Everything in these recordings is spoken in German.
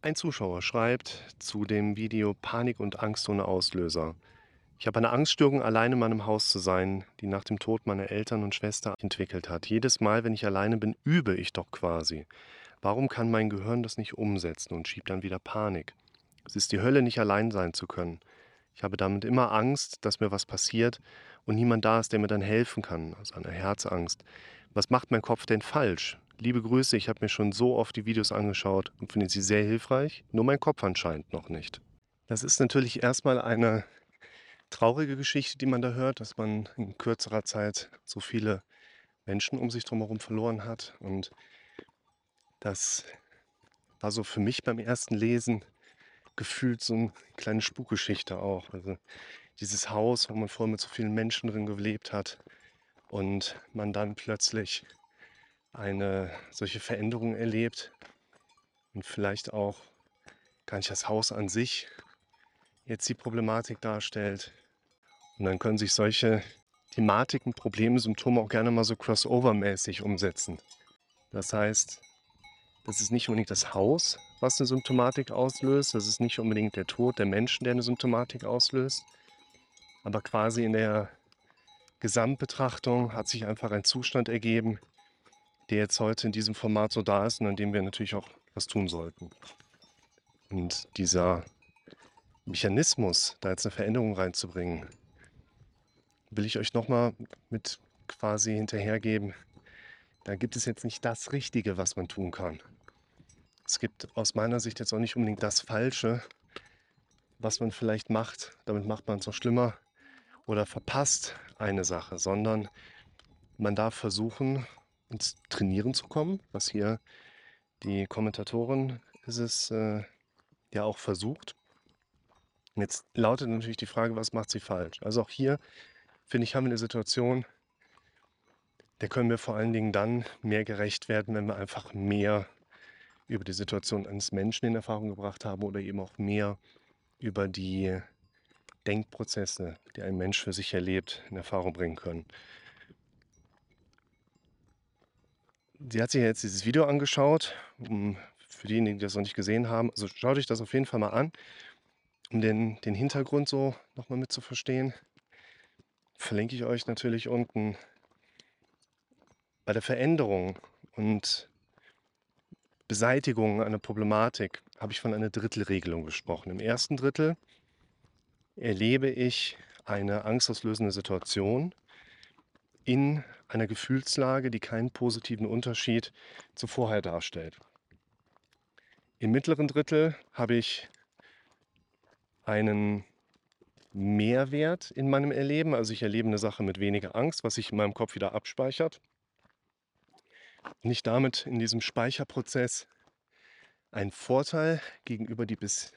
Ein Zuschauer schreibt zu dem Video Panik und Angst ohne Auslöser. Ich habe eine Angststörung, alleine in meinem Haus zu sein, die nach dem Tod meiner Eltern und Schwester entwickelt hat. Jedes Mal, wenn ich alleine bin, übe ich doch quasi. Warum kann mein Gehirn das nicht umsetzen und schiebt dann wieder Panik? Es ist die Hölle, nicht allein sein zu können. Ich habe damit immer Angst, dass mir was passiert und niemand da ist, der mir dann helfen kann. Also eine Herzangst. Was macht mein Kopf denn falsch? Liebe Grüße, ich habe mir schon so oft die Videos angeschaut und finde sie sehr hilfreich, nur mein Kopf anscheinend noch nicht. Das ist natürlich erstmal eine traurige Geschichte, die man da hört, dass man in kürzerer Zeit so viele Menschen um sich drumherum verloren hat. Und das war so für mich beim ersten Lesen gefühlt so eine kleine Spukgeschichte auch. Also dieses Haus, wo man vorher mit so vielen Menschen drin gelebt hat und man dann plötzlich eine solche Veränderung erlebt und vielleicht auch gar nicht das Haus an sich jetzt die Problematik darstellt. Und dann können sich solche Thematiken, Probleme, Symptome auch gerne mal so crossover-mäßig umsetzen. Das heißt, das ist nicht unbedingt das Haus, was eine Symptomatik auslöst. Das ist nicht unbedingt der Tod der Menschen, der eine Symptomatik auslöst. Aber quasi in der Gesamtbetrachtung hat sich einfach ein Zustand ergeben, der jetzt heute in diesem Format so da ist und an dem wir natürlich auch was tun sollten. Und dieser Mechanismus, da jetzt eine Veränderung reinzubringen, will ich euch nochmal mit quasi hinterhergeben. Da gibt es jetzt nicht das Richtige, was man tun kann. Es gibt aus meiner Sicht jetzt auch nicht unbedingt das Falsche, was man vielleicht macht. Damit macht man es noch schlimmer oder verpasst eine Sache, sondern man darf versuchen, ins Trainieren zu kommen, was hier die Kommentatorin ist es äh, ja auch versucht. Jetzt lautet natürlich die Frage, was macht sie falsch? Also auch hier, finde ich, haben wir eine Situation, der können wir vor allen Dingen dann mehr gerecht werden, wenn wir einfach mehr über die Situation eines Menschen in Erfahrung gebracht haben oder eben auch mehr über die Denkprozesse, die ein Mensch für sich erlebt, in Erfahrung bringen können. Sie hat sich jetzt dieses Video angeschaut, für diejenigen, die das noch nicht gesehen haben. Also schaut euch das auf jeden Fall mal an, um den, den Hintergrund so nochmal mit zu verstehen. Verlinke ich euch natürlich unten. Bei der Veränderung und Beseitigung einer Problematik habe ich von einer Drittelregelung gesprochen. Im ersten Drittel erlebe ich eine angstauslösende Situation in einer Gefühlslage, die keinen positiven Unterschied zu vorher darstellt. Im mittleren Drittel habe ich einen Mehrwert in meinem Erleben. Also ich erlebe eine Sache mit weniger Angst, was sich in meinem Kopf wieder abspeichert. Und ich damit in diesem Speicherprozess einen Vorteil gegenüber, die bis,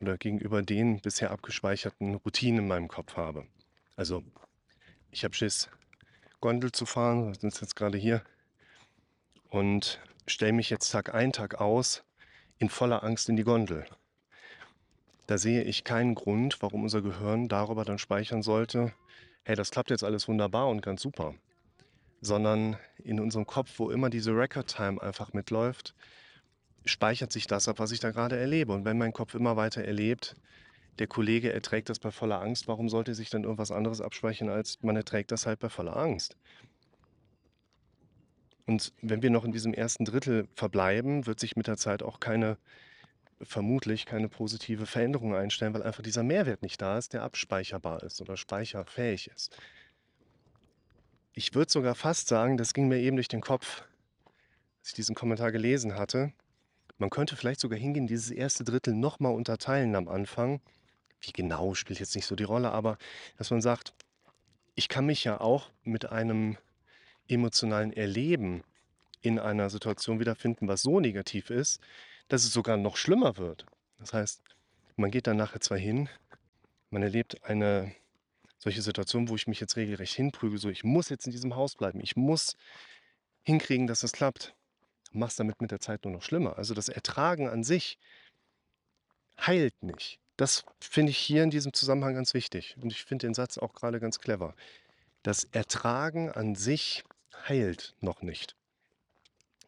oder gegenüber den bisher abgespeicherten Routinen in meinem Kopf habe. Also ich habe Schiss, Gondel zu fahren. Wir sind jetzt gerade hier und stelle mich jetzt Tag ein, Tag aus in voller Angst in die Gondel. Da sehe ich keinen Grund, warum unser Gehirn darüber dann speichern sollte, hey, das klappt jetzt alles wunderbar und ganz super. Sondern in unserem Kopf, wo immer diese Record-Time einfach mitläuft, speichert sich das ab, was ich da gerade erlebe. Und wenn mein Kopf immer weiter erlebt, der Kollege erträgt das bei voller Angst, warum sollte sich dann irgendwas anderes abspeichern, als man erträgt das halt bei voller Angst? Und wenn wir noch in diesem ersten Drittel verbleiben, wird sich mit der Zeit auch keine, vermutlich keine positive Veränderung einstellen, weil einfach dieser Mehrwert nicht da ist, der abspeicherbar ist oder speicherfähig ist. Ich würde sogar fast sagen, das ging mir eben durch den Kopf, als ich diesen Kommentar gelesen hatte. Man könnte vielleicht sogar hingehen, dieses erste Drittel nochmal unterteilen am Anfang wie genau spielt jetzt nicht so die Rolle, aber dass man sagt, ich kann mich ja auch mit einem emotionalen Erleben in einer Situation wiederfinden, was so negativ ist, dass es sogar noch schlimmer wird. Das heißt, man geht dann nachher zwar hin, man erlebt eine solche Situation, wo ich mich jetzt regelrecht hinprüge, so ich muss jetzt in diesem Haus bleiben, ich muss hinkriegen, dass das klappt. Machst damit mit der Zeit nur noch schlimmer. Also das Ertragen an sich heilt nicht. Das finde ich hier in diesem Zusammenhang ganz wichtig. Und ich finde den Satz auch gerade ganz clever. Das Ertragen an sich heilt noch nicht.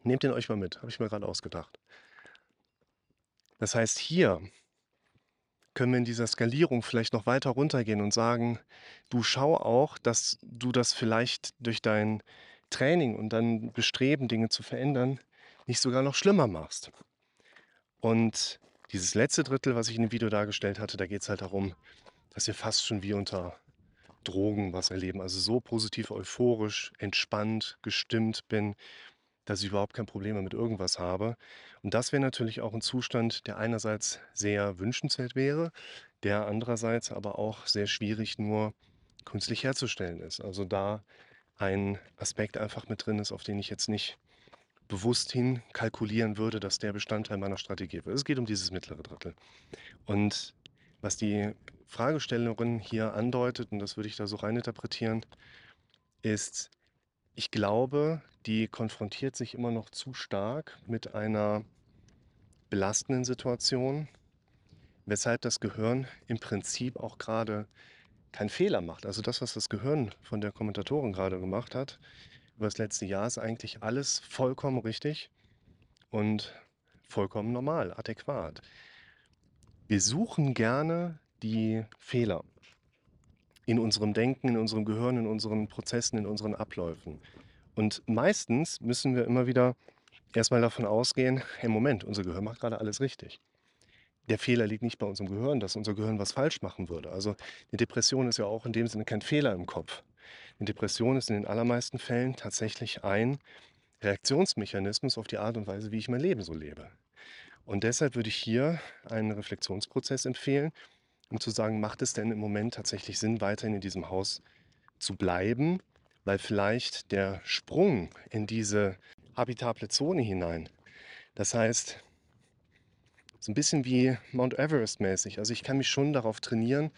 Nehmt den euch mal mit, habe ich mir gerade ausgedacht. Das heißt, hier können wir in dieser Skalierung vielleicht noch weiter runtergehen und sagen, du schau auch, dass du das vielleicht durch dein Training und dann Bestreben, Dinge zu verändern, nicht sogar noch schlimmer machst. Und dieses letzte Drittel, was ich in dem Video dargestellt hatte, da geht es halt darum, dass wir fast schon wie unter Drogen was erleben. Also so positiv, euphorisch, entspannt, gestimmt bin, dass ich überhaupt kein Problem mehr mit irgendwas habe. Und das wäre natürlich auch ein Zustand, der einerseits sehr wünschenswert wäre, der andererseits aber auch sehr schwierig nur künstlich herzustellen ist. Also da ein Aspekt einfach mit drin ist, auf den ich jetzt nicht bewusst hin kalkulieren würde, dass der Bestandteil meiner Strategie wird. Es geht um dieses mittlere Drittel. Und was die Fragestellerin hier andeutet, und das würde ich da so reininterpretieren, ist, ich glaube, die konfrontiert sich immer noch zu stark mit einer belastenden Situation, weshalb das Gehirn im Prinzip auch gerade keinen Fehler macht. Also das, was das Gehirn von der Kommentatorin gerade gemacht hat, über das letzte Jahr ist eigentlich alles vollkommen richtig und vollkommen normal, adäquat. Wir suchen gerne die Fehler in unserem Denken, in unserem Gehirn, in unseren Prozessen, in unseren Abläufen. Und meistens müssen wir immer wieder erstmal davon ausgehen, hey Moment, unser Gehirn macht gerade alles richtig. Der Fehler liegt nicht bei unserem Gehirn, dass unser Gehirn was falsch machen würde. Also eine Depression ist ja auch in dem Sinne kein Fehler im Kopf. Eine Depression ist in den allermeisten Fällen tatsächlich ein Reaktionsmechanismus auf die Art und Weise, wie ich mein Leben so lebe. Und deshalb würde ich hier einen Reflexionsprozess empfehlen, um zu sagen, macht es denn im Moment tatsächlich Sinn, weiterhin in diesem Haus zu bleiben, weil vielleicht der Sprung in diese habitable Zone hinein, das heißt, so ein bisschen wie Mount Everest mäßig. Also ich kann mich schon darauf trainieren,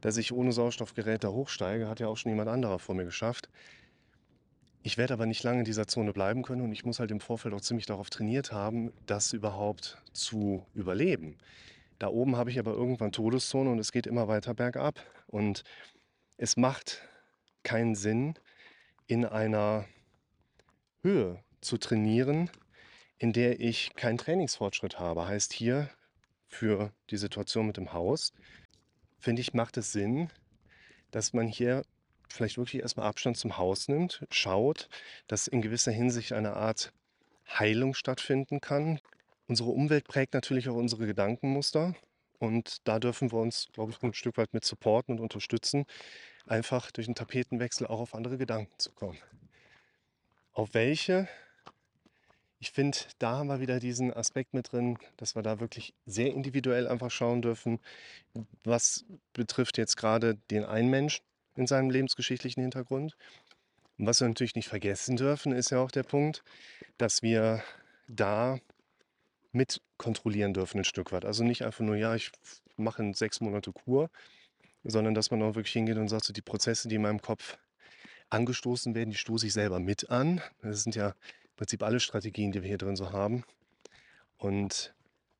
dass ich ohne Sauerstoffgerät da hochsteige. Hat ja auch schon jemand anderer vor mir geschafft. Ich werde aber nicht lange in dieser Zone bleiben können und ich muss halt im Vorfeld auch ziemlich darauf trainiert haben, das überhaupt zu überleben. Da oben habe ich aber irgendwann Todeszone und es geht immer weiter bergab. Und es macht keinen Sinn, in einer Höhe zu trainieren, in der ich keinen Trainingsfortschritt habe. Heißt hier für die Situation mit dem Haus, finde ich, macht es Sinn, dass man hier vielleicht wirklich erstmal Abstand zum Haus nimmt, schaut, dass in gewisser Hinsicht eine Art Heilung stattfinden kann. Unsere Umwelt prägt natürlich auch unsere Gedankenmuster und da dürfen wir uns, glaube ich, ein Stück weit mit supporten und unterstützen, einfach durch einen Tapetenwechsel auch auf andere Gedanken zu kommen. Auf welche? Ich finde, da haben wir wieder diesen Aspekt mit drin, dass wir da wirklich sehr individuell einfach schauen dürfen, was betrifft jetzt gerade den einen Menschen in seinem lebensgeschichtlichen Hintergrund. Und was wir natürlich nicht vergessen dürfen, ist ja auch der Punkt, dass wir da mit kontrollieren dürfen ein Stück weit. Also nicht einfach nur, ja, ich mache in sechs Monate Kur, sondern dass man auch wirklich hingeht und sagt, so die Prozesse, die in meinem Kopf angestoßen werden, die stoße ich selber mit an. Das sind ja Prinzip alle Strategien, die wir hier drin so haben. Und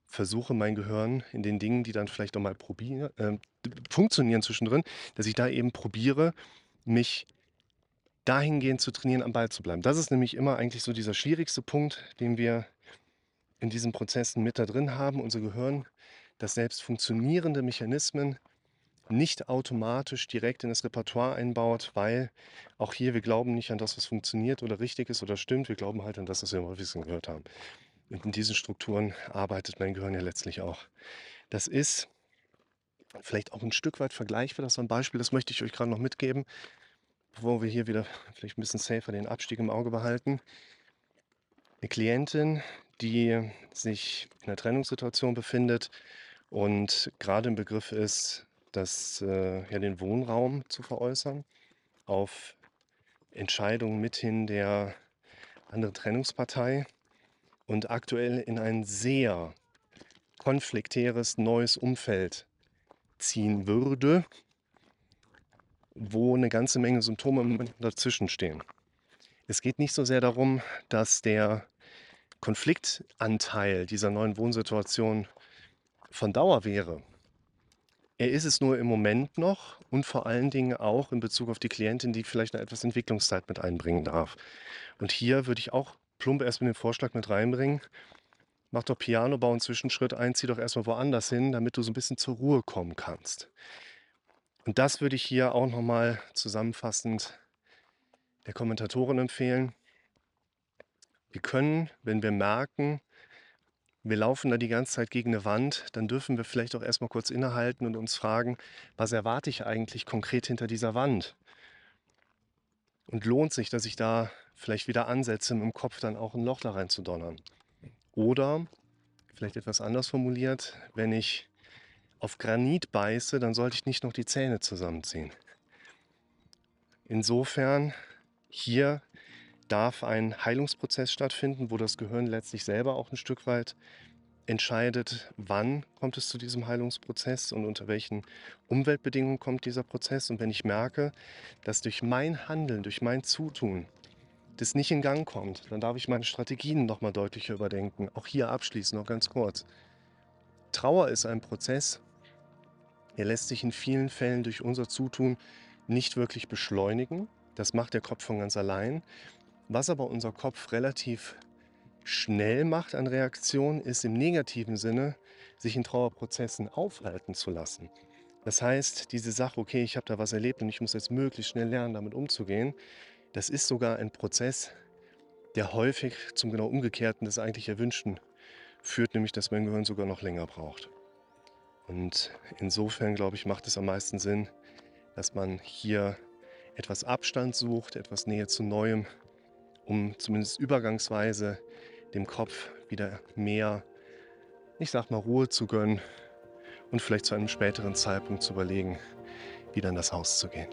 versuche mein Gehirn in den Dingen, die dann vielleicht auch mal probieren, äh, funktionieren zwischendrin, dass ich da eben probiere, mich dahingehend zu trainieren, am Ball zu bleiben. Das ist nämlich immer eigentlich so dieser schwierigste Punkt, den wir in diesen Prozessen mit da drin haben. Unser Gehirn, das selbst funktionierende Mechanismen nicht automatisch direkt in das Repertoire einbaut, weil auch hier wir glauben nicht an das, was funktioniert oder richtig ist oder stimmt. Wir glauben halt an das, was wir im häufigsten gehört haben. Und in diesen Strukturen arbeitet mein Gehirn ja letztlich auch. Das ist vielleicht auch ein Stück weit vergleichbar. Das ist ein Beispiel, das möchte ich euch gerade noch mitgeben, bevor wir hier wieder vielleicht ein bisschen safer den Abstieg im Auge behalten. Eine Klientin, die sich in einer Trennungssituation befindet und gerade im Begriff ist, das, äh, ja, den Wohnraum zu veräußern auf Entscheidungen mithin der anderen Trennungspartei und aktuell in ein sehr konfliktäres neues Umfeld ziehen würde, wo eine ganze Menge Symptome dazwischen stehen. Es geht nicht so sehr darum, dass der Konfliktanteil dieser neuen Wohnsituation von Dauer wäre. Er ist es nur im Moment noch und vor allen Dingen auch in Bezug auf die Klientin, die vielleicht noch etwas Entwicklungszeit mit einbringen darf. Und hier würde ich auch plump erstmal den Vorschlag mit reinbringen, mach doch Pianobau einen Zwischenschritt ein, zieh doch erstmal woanders hin, damit du so ein bisschen zur Ruhe kommen kannst. Und das würde ich hier auch nochmal zusammenfassend der Kommentatorin empfehlen. Wir können, wenn wir merken, wir laufen da die ganze Zeit gegen eine Wand, dann dürfen wir vielleicht auch erstmal kurz innehalten und uns fragen, was erwarte ich eigentlich konkret hinter dieser Wand? Und lohnt sich, dass ich da vielleicht wieder ansetze, dem Kopf dann auch ein Loch da rein zu donnern? Oder, vielleicht etwas anders formuliert, wenn ich auf Granit beiße, dann sollte ich nicht noch die Zähne zusammenziehen. Insofern, hier darf ein Heilungsprozess stattfinden, wo das Gehirn letztlich selber auch ein Stück weit entscheidet, wann kommt es zu diesem Heilungsprozess und unter welchen Umweltbedingungen kommt dieser Prozess. Und wenn ich merke, dass durch mein Handeln, durch mein Zutun das nicht in Gang kommt, dann darf ich meine Strategien nochmal deutlicher überdenken. Auch hier abschließend noch ganz kurz. Trauer ist ein Prozess, der lässt sich in vielen Fällen durch unser Zutun nicht wirklich beschleunigen. Das macht der Kopf von ganz allein. Was aber unser Kopf relativ schnell macht an Reaktionen, ist im negativen Sinne, sich in Trauerprozessen aufhalten zu lassen. Das heißt, diese Sache, okay, ich habe da was erlebt und ich muss jetzt möglichst schnell lernen, damit umzugehen, das ist sogar ein Prozess, der häufig zum genau umgekehrten des eigentlich Erwünschten führt, nämlich dass mein Gehirn sogar noch länger braucht. Und insofern, glaube ich, macht es am meisten Sinn, dass man hier etwas Abstand sucht, etwas Nähe zu Neuem um zumindest übergangsweise dem Kopf wieder mehr, ich sag mal, Ruhe zu gönnen und vielleicht zu einem späteren Zeitpunkt zu überlegen, wieder in das Haus zu gehen.